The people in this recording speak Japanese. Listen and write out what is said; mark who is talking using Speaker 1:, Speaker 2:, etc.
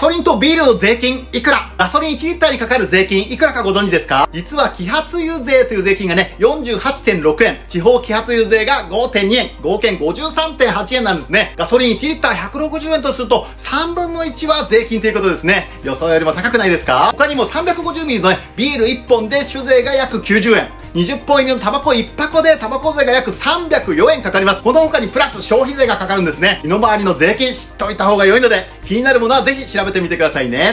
Speaker 1: ソリンとビールの税金いくら？ガソリン1リッターにかかる税金いくらかご存知ですか？実は揮発油税という税金がね、48.6円。地方揮発油税が5.2円。合計53.8円なんですね。ガソリン1リッター160円とすると3分の1は税金ということですね。予想よりも高くないですか？他にも 350ml のね、ビール1本で酒税が約90円。20本入りのタバコ1箱でタバコ税が約304円かかります。この他にプラス消費税がかかるんですね。身の回りの税金知っておいた方が良いので、気になるものはぜひ調べてみてくださいね。